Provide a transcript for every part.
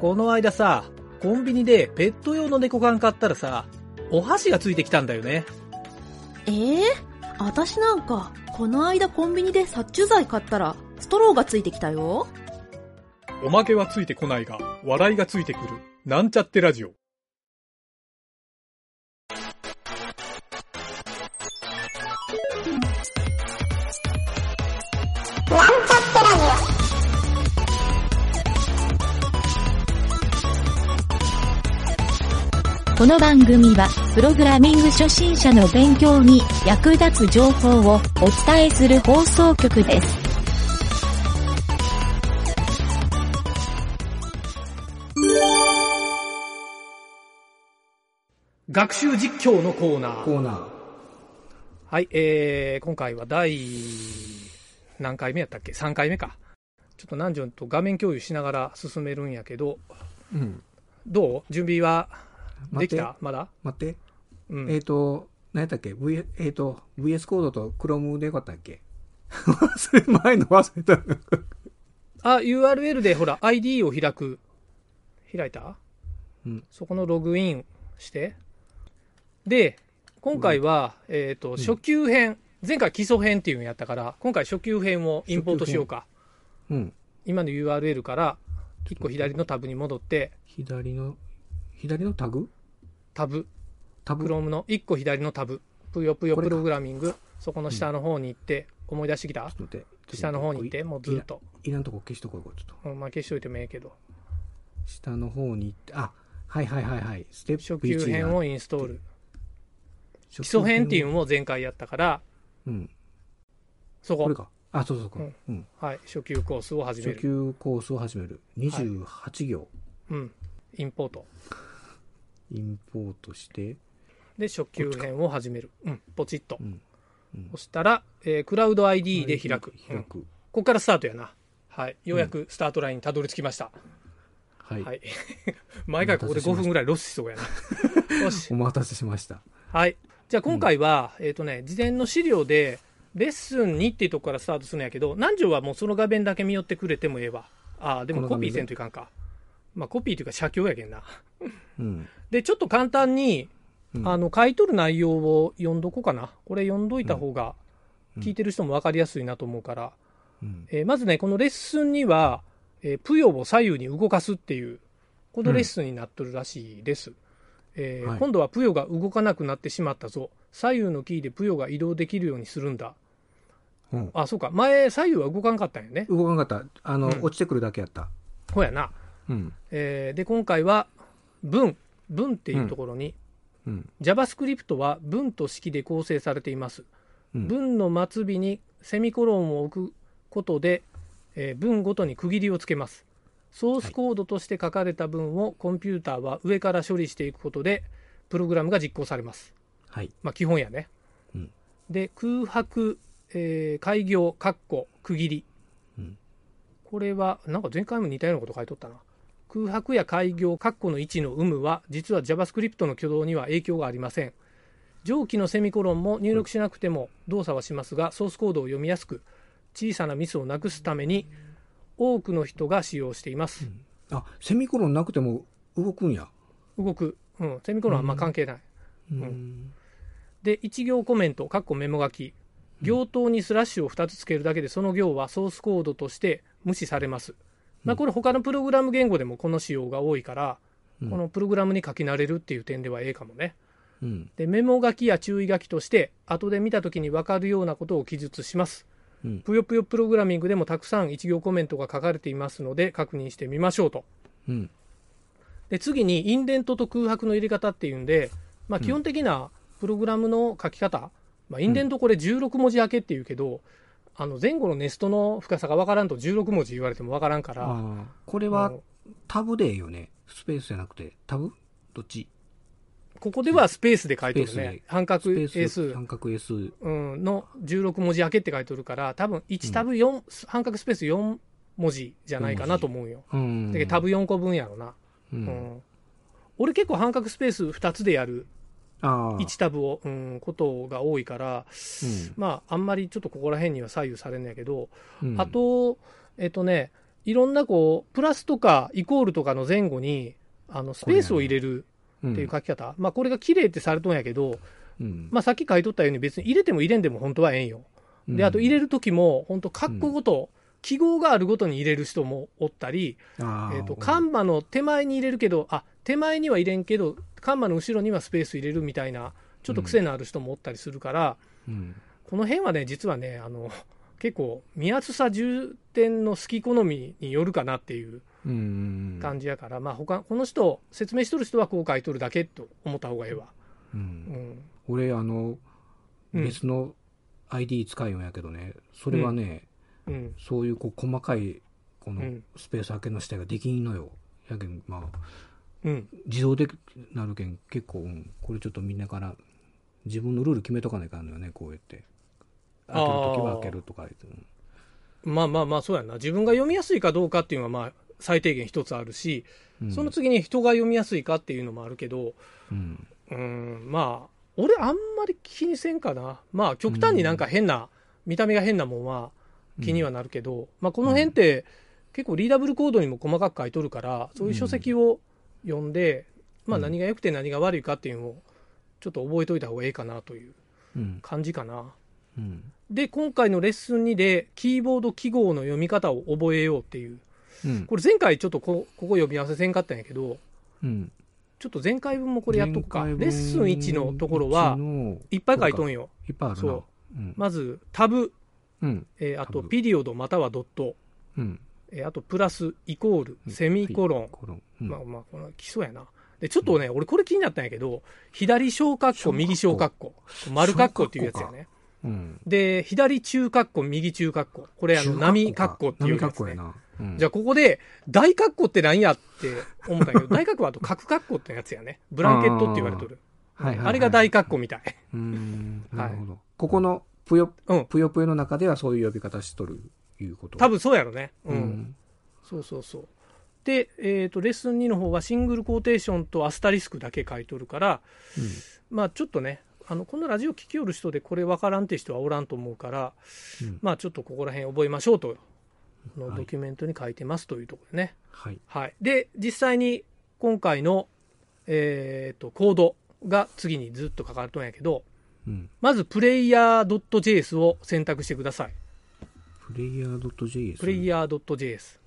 この間さ、コンビニでペット用の猫缶買ったらさ、お箸がついてきたんだよね。ええ私なんか、この間コンビニで殺虫剤買ったら、ストローがついてきたよ。おまけはついてこないが、笑いがついてくる。なんちゃってラジオ。この番組は、プログラミング初心者の勉強に役立つ情報をお伝えする放送局です。学習実況のコーナー。コーナー。はい、えー、今回は第、何回目やったっけ ?3 回目か。ちょっと南條と画面共有しながら進めるんやけど、うん。どう？準備は？でき待ってた？まだ？待って。うん。えっ、と、何やったっけ ?V、えっ、と、VS コードと Chrome でよかったっけ？忘れ、前の忘れた。あ、URL でほら、ID を開く。開いた？うん。そこのログインして。で、今回は、えっ、と、初級編、前回基礎編っていうのやったから、今回初級編をインポートしようか。うん。今の URL から、1個左のタブに戻って、左の、左のタグ？タブ、タブ？Chrome の1個左のタブ、ぷよぷよプログラミング、そこの下の方に行って、思い出してきた？ちょっと待って。下の方に行って、もうずっと。い。いらんとこ消しとこう、ちょっと。うんまあ消しといてもええけど。下の方に行って、あ、はいはいはいはい。ステップ初級編をインストール。基基礎編っていうのも前回やったから、うん。そここれ、か。あ、そうそうそう。うん。はい、初級コースを始め初る。級コースを始める。28行。うん。インポート。インポートして、で、初級編を始める。うん、ポチッとう。ん。そしたら、えークラウド ID で開く。うんこ開く。こからスタートやな。はい。ようやくスタートラインにたどり着きました。はい。はい。毎回ここで5分ぐらいロスしそうやな。よしお。待たせしました。はい。じゃあ今回は、えっ、とね、事前の資料で、レッスン2っていうとこからスタートするんやけど、南條はもうその画面だけ見寄ってくれてもええわ。ああ、でもコピーせんといかんか。まあコピーというか写経やけんな。うん。で、ちょっと簡単に、うんあの、書いとる内容を読んどこうかな。これ読んどいた方が、うん聞いてる人も分かりやすいなと思うから。うん。えーまずね、このレッスンには、えープヨを左右に動かすっていう、このレッスンになっとるらしいです。えーはい今度はプヨが動かなくなってしまったぞ。左右のキーでプヨが移動できるようにするんだ。うんあ、そうか。前、左右は動かんかったんやね。動かなかった。あの、うん落ちてくるだけやった。ほやな。うん。えーで、今回は、文。文っていうところに、うん。JavaScript は文と式で構成されています。うん。文の末尾にセミコロンを置くことで、えー文ごとに区切りをつけます。ソースコードとして書かれた文をコンピューターは上から処理していくことで、プログラムが実行されます。はい。まあ、基本やね。うんで、空白、えー開業、括弧、区切り。うんこれは、なんか前回も似たようなこと書いとったな。空白や開業、括弧の位置の有無は、実は JavaScript の挙動には影響がありません。上記のセミコロンも入力しなくても動作はしますが、ソースコードを読みやすく、小さなミスをなくすために、多くの人が使用しています。あ、セミコロンなくても動くんや。動く。うん、セミコロンはあんま関係ない。うん。で、1行コメント、括弧メモ書き。行頭にスラッシュを2つつけるだけで、その行はソースコードとして無視されます。まあ、これ他のプログラム言語でもこの仕様が多いから、うんこのプログラムに書き慣れるっていう点ではええかもね。うん。で、メモ書きや注意書きとして、後で見たときに分かるようなことを記述します。うんぷよぷよプログラミングでもたくさん1行コメントが書かれていますので、確認してみましょうと。うん。で次にインデントと空白の入れ方っていうんで、まあ、基本的なプログラムの書き方、まあ、インデントこれ16文字開けっていうけど、あの前後のネストの深さが分からんと16文字言われても分からんから。これはうんタブでいいよね。スペースじゃなくて、タブ？どっち？ここではスペースで書いてるね。半角スペース、S 三角 S。うんの16文字開けって書いてるから、多分1タブ4、半角スペース4文字じゃないかなと思うよ。うん。だけどタブ4個分やろな。う。うんん俺結構半角スペース2つでやる。1タブを、うん、ことが多いから、まあ、あんまりちょっとここら辺には左右されんのやけど、うん。あと、えっとね、いろんなこう、プラスとかイコールとかの前後に、あの、スペースを入れるうんっていう書き方。まあこれが綺麗ってされとんやけど、うん。まあさっき書いとったように別に入れても入れんでも本当はええんよ。で、あと入れるときも、本当括弧ごと、記号があるごとに入れる人もおったり、えっ、と、カンマの手前に入れるけど、あ、手前には入れんけど、カンマの後ろにはスペース入れるみたいな、ちょっと癖のある人もおったりするから、うん。この辺はね、実はね、あの、結構、見やすさ重点の好き好みによるかなっていう。感じやから、まあ他、この人、説明しとる人はこう書いとるだけと思った方がええわ。う。うんん。俺、あの、うん別の ID 使うんやけどね、それはね、うん。そういうこう細かい、このうんスペース開けの下ができんのよ。やけん、まあ、うん。自動でなるけん、結構、うん、これちょっとみんなから、自分のルール決めとかないかんのよね、こうやって。開けるときは開けるとか言って。うんまあまあまあ、そうやな。自分が読みやすいかどうかっていうのは、まあ、最低限一つあるし、うんその次に人が読みやすいかっていうのもあるけど、うん。うん、まあ、俺あんまり気にせんかな。まあ、極端になんか変な、見た目が変なもんは気にはなるけど、まあ、この辺って結構リーダブルコードにも細かく書いとるから、そういう書籍を読んで、まあ、うん何が良くて何が悪いかっていうのを、ちょっと覚えといた方がいいかなといううん。感じかな。うん。で、今回のレッスン2で、キーボード記号の読み方を覚えようっていう。うん。これ前回ちょっとこここ読み合わせせんかったんやけど、うん。ちょっと前回分もこれやっとくか。レッスン1のところは1、のいっぱい書いとんよ。いっぱいあるな。そううん。まず、タブ、うん。えーあと、ピリオドまたはドット、うん。えーあと、プラス、イコール、うんセミコロン。コロン。うんまあまあ、この基礎やな。で、ちょっとね、俺これ気になったんやけど、左小括弧、右小括弧、丸括弧っていうやつやね。うん。で、左中括弧、右中括弧。これ、あの、波括弧っていうやつね。うんじゃあ、ここで、大括弧って何やって思ったんやけど、大括弧はあと角括弧ってやつやね。ブランケットって言われとる。はいはいはいあれが大括弧みた い。なるほど。ここのぷよ、うん。ぷよぷよの中ではそういう呼び方しとる、いうこと。多分そうやろね。う。うんん。そうそうそう。で、えっ、と、レッスン2の方はシングルコーテーションとアスタリスクだけ書いとるから、まあちょっとね、あの、このラジオ聞きよる人でこれ分からんって人はおらんと思うから、うんまあちょっとここら辺覚えましょうと、のはいドキュメントに書いてますというところでね。はい。はい。で、実際に今回の、えっ、と、コードが次にずっと書かれとんやけど、うん。まず、プレイヤー .js を選択してください。プレイヤー .js。プレイヤー .js。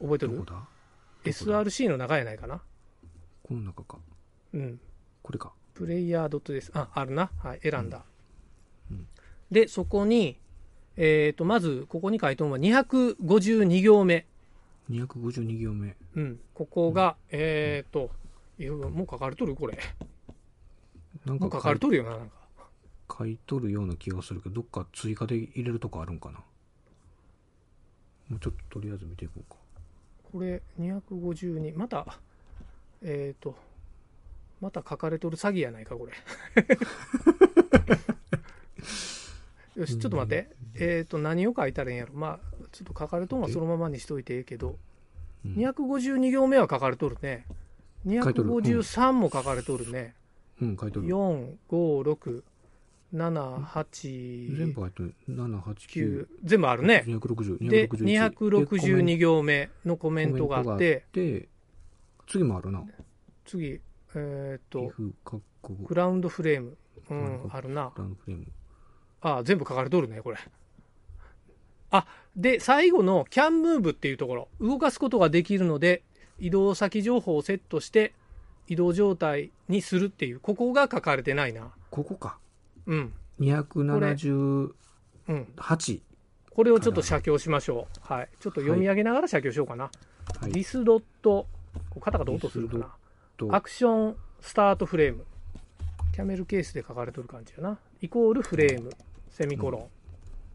覚えてる？どこだ ?src の中やないかな？この中か。うん。これか。プレイヤー .js。あ、あるな。はい、選んだ。うんで、そこに、えっ、と、まず、ここに書いてるのは252行目。252行目。うん。ここが、えっ、と、いやもう書かれとる？これ。なんか書かれとるよな、なんか。書いとるような気がするけど、どっか追加で入れるとこあるんかな？もうちょっととりあえず見ていこうか。これ、252。また、えっ、と、また書かれとる詐欺やないか、これ。よし、ちょっと待って。えっ、と、何を書いたらいいんやろ。まあ、ちょっと書かれとんはそのままにしといてええけど、うん252行目は書かれとるね。書いとるうん253も書かれとるね。うん、書いとる。4、5、6、7、8、全部書いとる。7、8、9 9。、全部あるね。260、で、261 262行目のコメントがあって、で、次もあるな。次、えっ、と、グラウンドフレーム。うんう、んあるな。ランフレーム。あ、全部書かれとるね、これ。あ、で、最後の can move っていうところ。動かすことができるので、移動先情報をセットして、移動状態にするっていう、ここが書かれてないな。ここか。うん。278。うん。これをちょっと写経しましょう。はい。ちょっと読み上げながら写経しようかな。はい。 this dot、こうカタカタ音するかな。と action start frame。 camel case で書かれてる感じやな。イコール frame、セミコロン。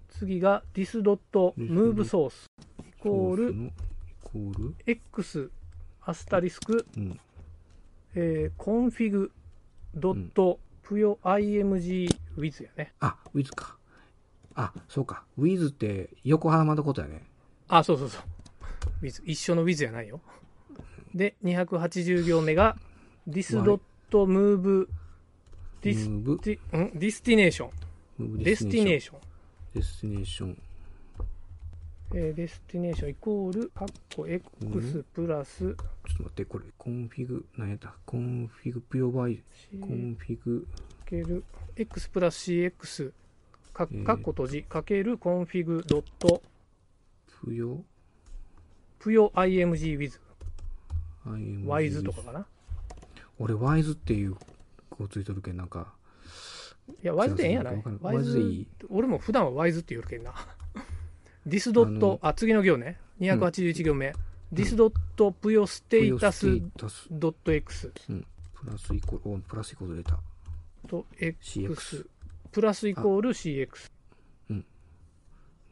次が this dot move source。イコールイコール？X アスタリスク、うん。えー、 config dot puyo img width やね。あ、ウィズか。あ、そうか。 width って横幅のことやね。あ、そうそうそう。with 一緒の with やないよ。で、280行目が this dot move desti、ん？ destination。デスティネーシション。 destination。えー destination イコール、カッコ X プラス。ちょっと待って、これ、コンフィグ、何やった？コンフィグプヨバイ、 config、かける。X プラス CX カッコ閉じ。かける config dot。puyo、ぷよ IMG width IMG width とかかな？俺、ワイズっていう、こうついとるけん、なんか、いや、ワイズでええんやない？ワイズでいい？俺も普段はワイズって言うけんな。 this dot、あ次の行ね。281行目。 this dot puyo statusドット X うん、プラスイコール、おプラスイコール出た。と X CX プラスイコール CX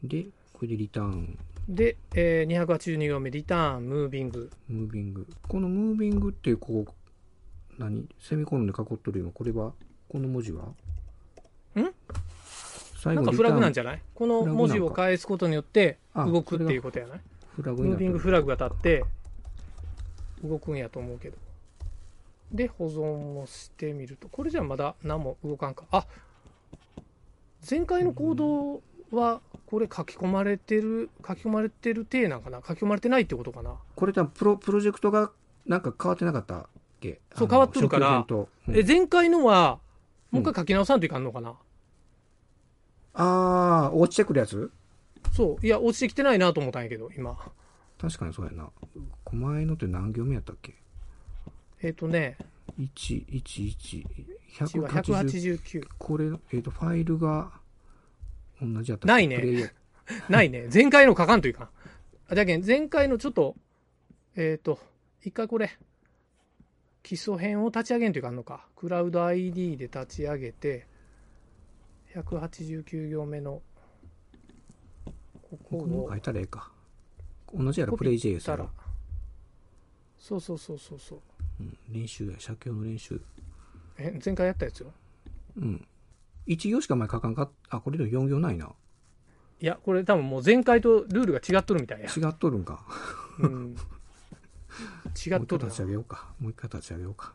で、これでリターン、で、えー、282行目リターンムービング。ムービング。このムービングっていう、こう、何？セミコロンで囲っとるよ。これは、この文字は？ん？最後なんかフラグなんじゃゃない？この文字を返すことによってあ動くっていうことやな。いフラグムービングフラグが立って動くんやと思うけど。で保存をしてみると。これじゃまだ何も動かんか。あ前回のコードはこれ書き込まれてる書き込まれてる体なんかな？書き込まれてないってことかな？これ多分プロ、プロジェクトがなんか変わってなかったっけ？そう変わっとるから。うん。え前回のはもう一回書き直さんといかんのかな、あー、落ちてくるやつ？そういや落ちてきてないなと思ったんやけど今確かにそうやな。前のって何行目やったっけ？えっ、とね ?1、1、1、1は180 189これ、えっ、と、ファイルが同じやったないね ないね。前回の書かんといかん。あ、じゃけん、前回のちょっと、えっ、と、一回これ、基礎編を立ち上げんといかんのか。クラウド ID で立ち上げて、189行目の、ここを書いたらええか。同じやろ、プレイ JS やろ。そうそうそうそうそう。うん、練習や、写経の練習。え、前回やったやつよ。うん。1行しか前書かんかっあ、これでも4行ないな。いや、これ多分もう前回とルールが違っとるみたいや。違っとるんか。うん。違もう一回っとる立ち上げようか。もう一回立ち上げようか。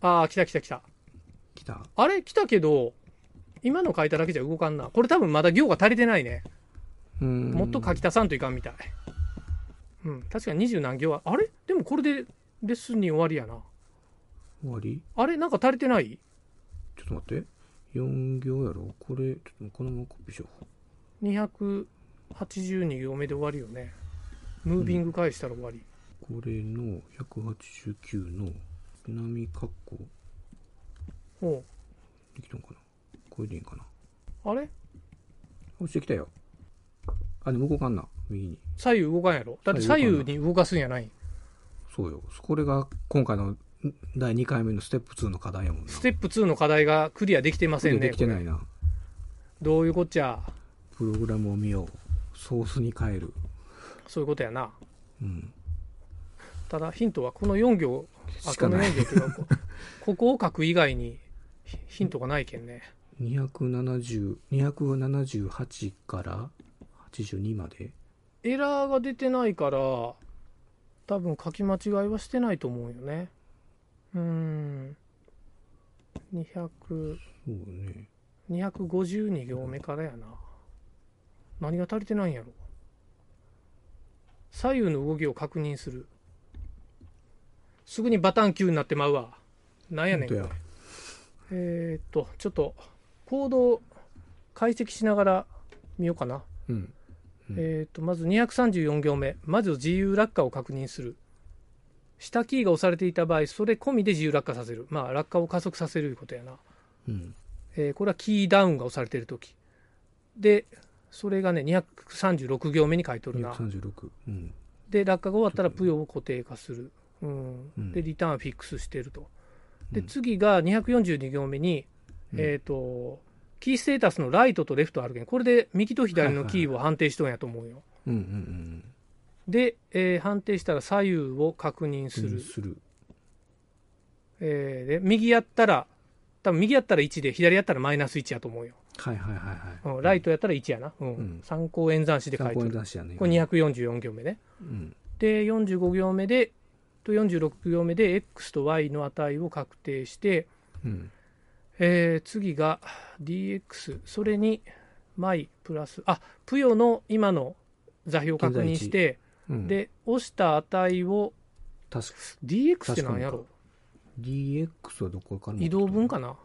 な。ああー、来た来た来た。来たあれ？来たけど、今の書いただけじゃ動かんな。これ多分まだ行が足りてないね。うーん。もっと書き足さんといかんみたい。うん、確かに二十何行は。あれ？でもこれでレッスンに終わりやな。終わり？あれ？なんか足りてない？ちょっと待って。4行やろ？これ、ちょっとこのままコピーしよう。?282 行目で終わりよね。ムービング返したら終わり。これの189の南括弧ほできたんかな？これでいいんかなう。あれ？落ちてきたよ。あ、でも動かんな。右に。左右動かんやろ？だって左右に動かすんやないそうよ。これが今回のん第2回目のステップ2の課題やもんな。ステップ2の課題がクリアできてませんね。できてないな。どういうこっちゃ？プログラムを見よう。ソースに変える。そういうことやな。うん。ただヒントはこの4行、あ、このしかない4行っていうか、こ ここを書く以外にヒヒントがないけんね。270、278から82まで？エラーが出てないから多分書き間違いはしてないと思うよね。うーん。200そうね。252行目からやな。何が足りてないんやろ。左右の動きを確認する。すぐにバタン9になってまうわ。なんやねんこれ。ほんとや。えー、っとちょっとコードを解析しながら見ようかな。うん。うん。えー、とまず234行目。まず自由落下を確認する。下キーが押されていた場合それ込みで自由落下させる。まあ落下を加速させるいうことやな、うん。えーこれはキーダウンが押されている時。でそれがね236行目に書いとるな。236。うん。で落下が終わったらプヨを固定化する、うん。うん。でリターンフィックスしてると。でうん。次が242行目に、うんえっ、とキーステータスのライトとレフトあるけんこれで右と左のキーを判定しとんやと思うよ、うんうんうんで、えー判定したら左右を確認すうん。る、する。えーで右やったら多分右やったら1で左やったらマイナス1やと思うよ、はいはいはいはい。うんライトやったら1やな、うんうん参考演算子で書いてるね。これ244行目ねうん。で45行目でと46行目で x と y の値を確定して、うん。えー次が dx それに my プラス。あプヨの今の座標を確認して、うん、で、押した値を、DX って何やろ？DX はどこから持って移動分かな？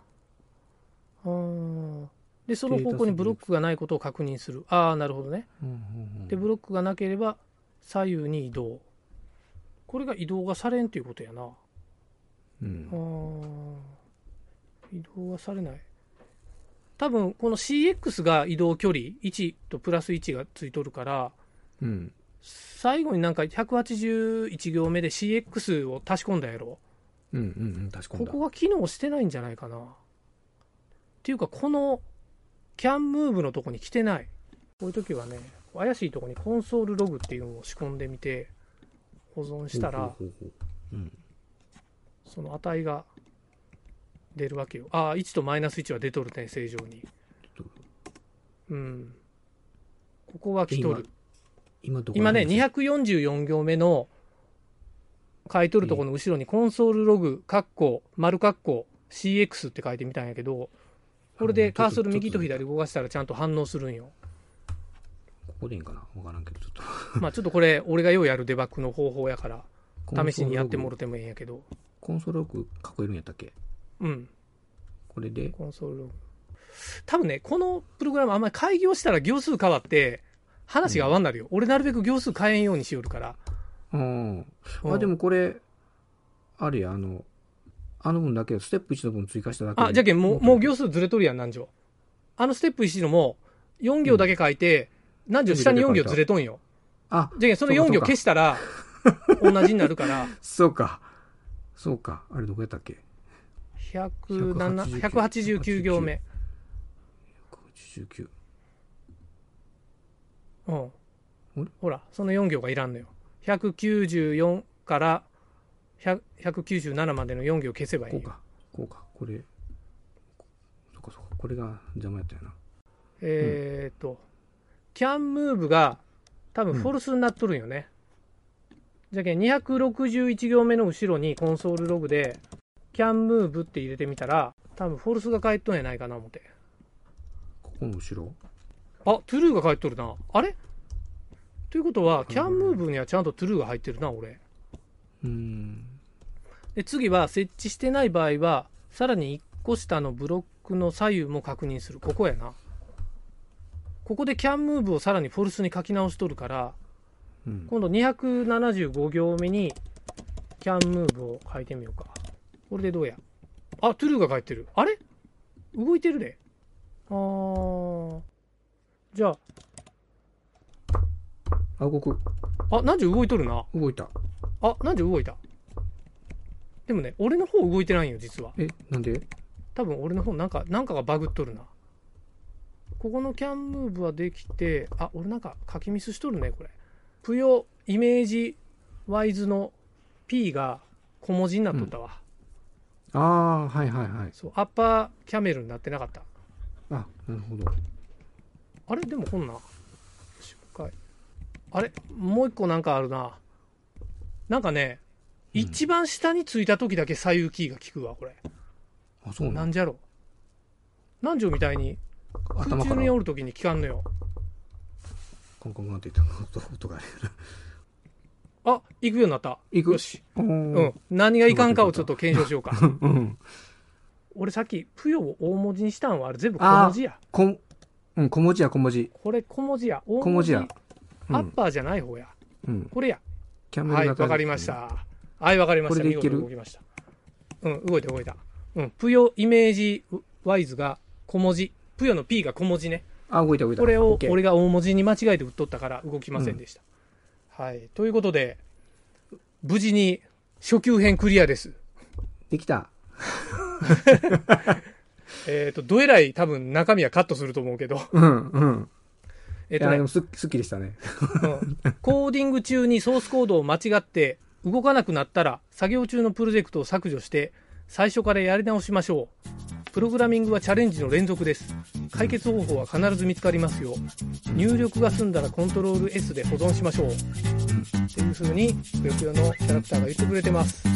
あー。で、その方向にブロックがないことを確認する。ああ、なるほどね。うんうんうん。で、ブロックがなければ左右に移動。これが移動がされんということやな。あうん。ー移動はされない？多分、この CX が移動距離1とプラス1がついとるから、うん最後になんか181行目で CX を足し込んだやろ。うんうんうん確かにここが機能してないんじゃないかな。っていうか、この CAN ムーブのとこに来てない。こういう時はね、怪しいとこにコンソールログっていうのを仕込んでみて、保存したら、その値が出るわけよ。ああ、1とマイナス1は出とるね、正常に。うん。ここは来とる。今今ね、ら辺244行目の書いとるところの後ろにコンソールログ、カッコ、丸カッコ、CX って書いてみたんやけど、これでカーソル右と左動かしたらちゃんと反応するんよ。ここでいいんかな？わからんけどちょっと まあちょっとこれ、俺がようやるデバッグの方法やから、試しにやってもろてもいいんやけど、コンソールログ囲えるんやったっけ？うん、これで？コンソールログ。多分ね、このプログラムあんまり開業したら行数変わって、話が合わんなるよ。俺なるべく行数変えんようにしよるから。うん。うん。あでもこれあれやあのあの分だけステップ1の分追加しただけで。あ、じゃけん、もう、もう行数ずれとるやん、何条。あのステップ1のも、4行だけ書いて、何条下に4行ずれとんよ。あじゃけん、その4行消したら、同じになるから、そうか。そうか。あれどこやったっけ？107 189行目。189うん。ほら、その4行がいらんのよ。194から100 197までの4行消せばいいよ。こうかこうかこれそうかそうかこれが邪魔やったよなえーっと、can move が多分フォルスになっとるんよね。じゃけん261行目の後ろにコンソールログで can move って入れてみたら多分フォルスが返っとんやないかな思って。ここの後ろ？あ、トゥルーが返っとるな。あれ？ということは can move にはちゃんとトゥルーが入ってるな、俺。うーん。で次は設置してない場合はさらに1個下のブロックの左右も確認する。ここやな。ここで can move をさらにフォルスに書き直しとるからうん。今度275行目に can move を書いてみようかこれでどうや？あトゥルーが書いてる。あれ？動いてるであー。じゃあ。動く。ああ何時動いとるな。動いた。あ何時動いた。でもね俺の方動いてないんよ実は。えなんで？多分俺の方なんかなんかがバグっとるな。ここの can move はできてあ俺なんか書きミスしとるねこれ。ぷよイメージワイズの P が小文字になっとったわ、ああはいはいはい。そうアッパーキャメルになってなかった。あなるほど。あれでもこんな失敗あれもう一個なんかあるな。なんかね、うん。一番下についた時だけ左右キーが効くわこれ。あそうななんんじゃろ南條みたいに空中におる時に効かんのよ。コンコンコンって言って音音が。あるあ行くようになった。行く。よし。ううん。ん何がいかんかをちょっと検証しようか。うん。俺さっき「ぷよ」を大文字にしたんはあれ全部小文字や。こんうん小文字や小文字。これ小文字や。大小文字や。うん。アッパーじゃない方や、うん。これや。キャメルはい型わかりました。はいわかりました。これでいける？動きました。うん動いた動いた。うんぷよイメージワイズが小文字。ぷよの P が小文字ね。あ動いた動いた。これを俺が大文字に間違えて打っとったから動きませんでした、はい。ということで無事に初級編クリアです。できた。えっ、とどえらい多分中身はカットすると思うけど。うんうん。えっ、とねすっきりしたね。うん。コーディング中にソースコードを間違って動かなくなったら作業中のプロジェクトを削除して最初からやり直しましょうプログラミングはチャレンジの連続です。解決方法は必ず見つかりますよ。入力が済んだらコントロール S で保存しましょう。っていう風にぷよぷよのキャラクターが言ってくれてます。は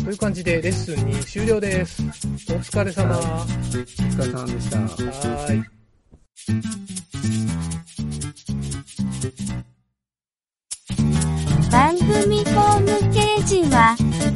い。という感じでレッスンに終了です。お疲れ様。はお疲れ様でした。ーい。番組ホームページは、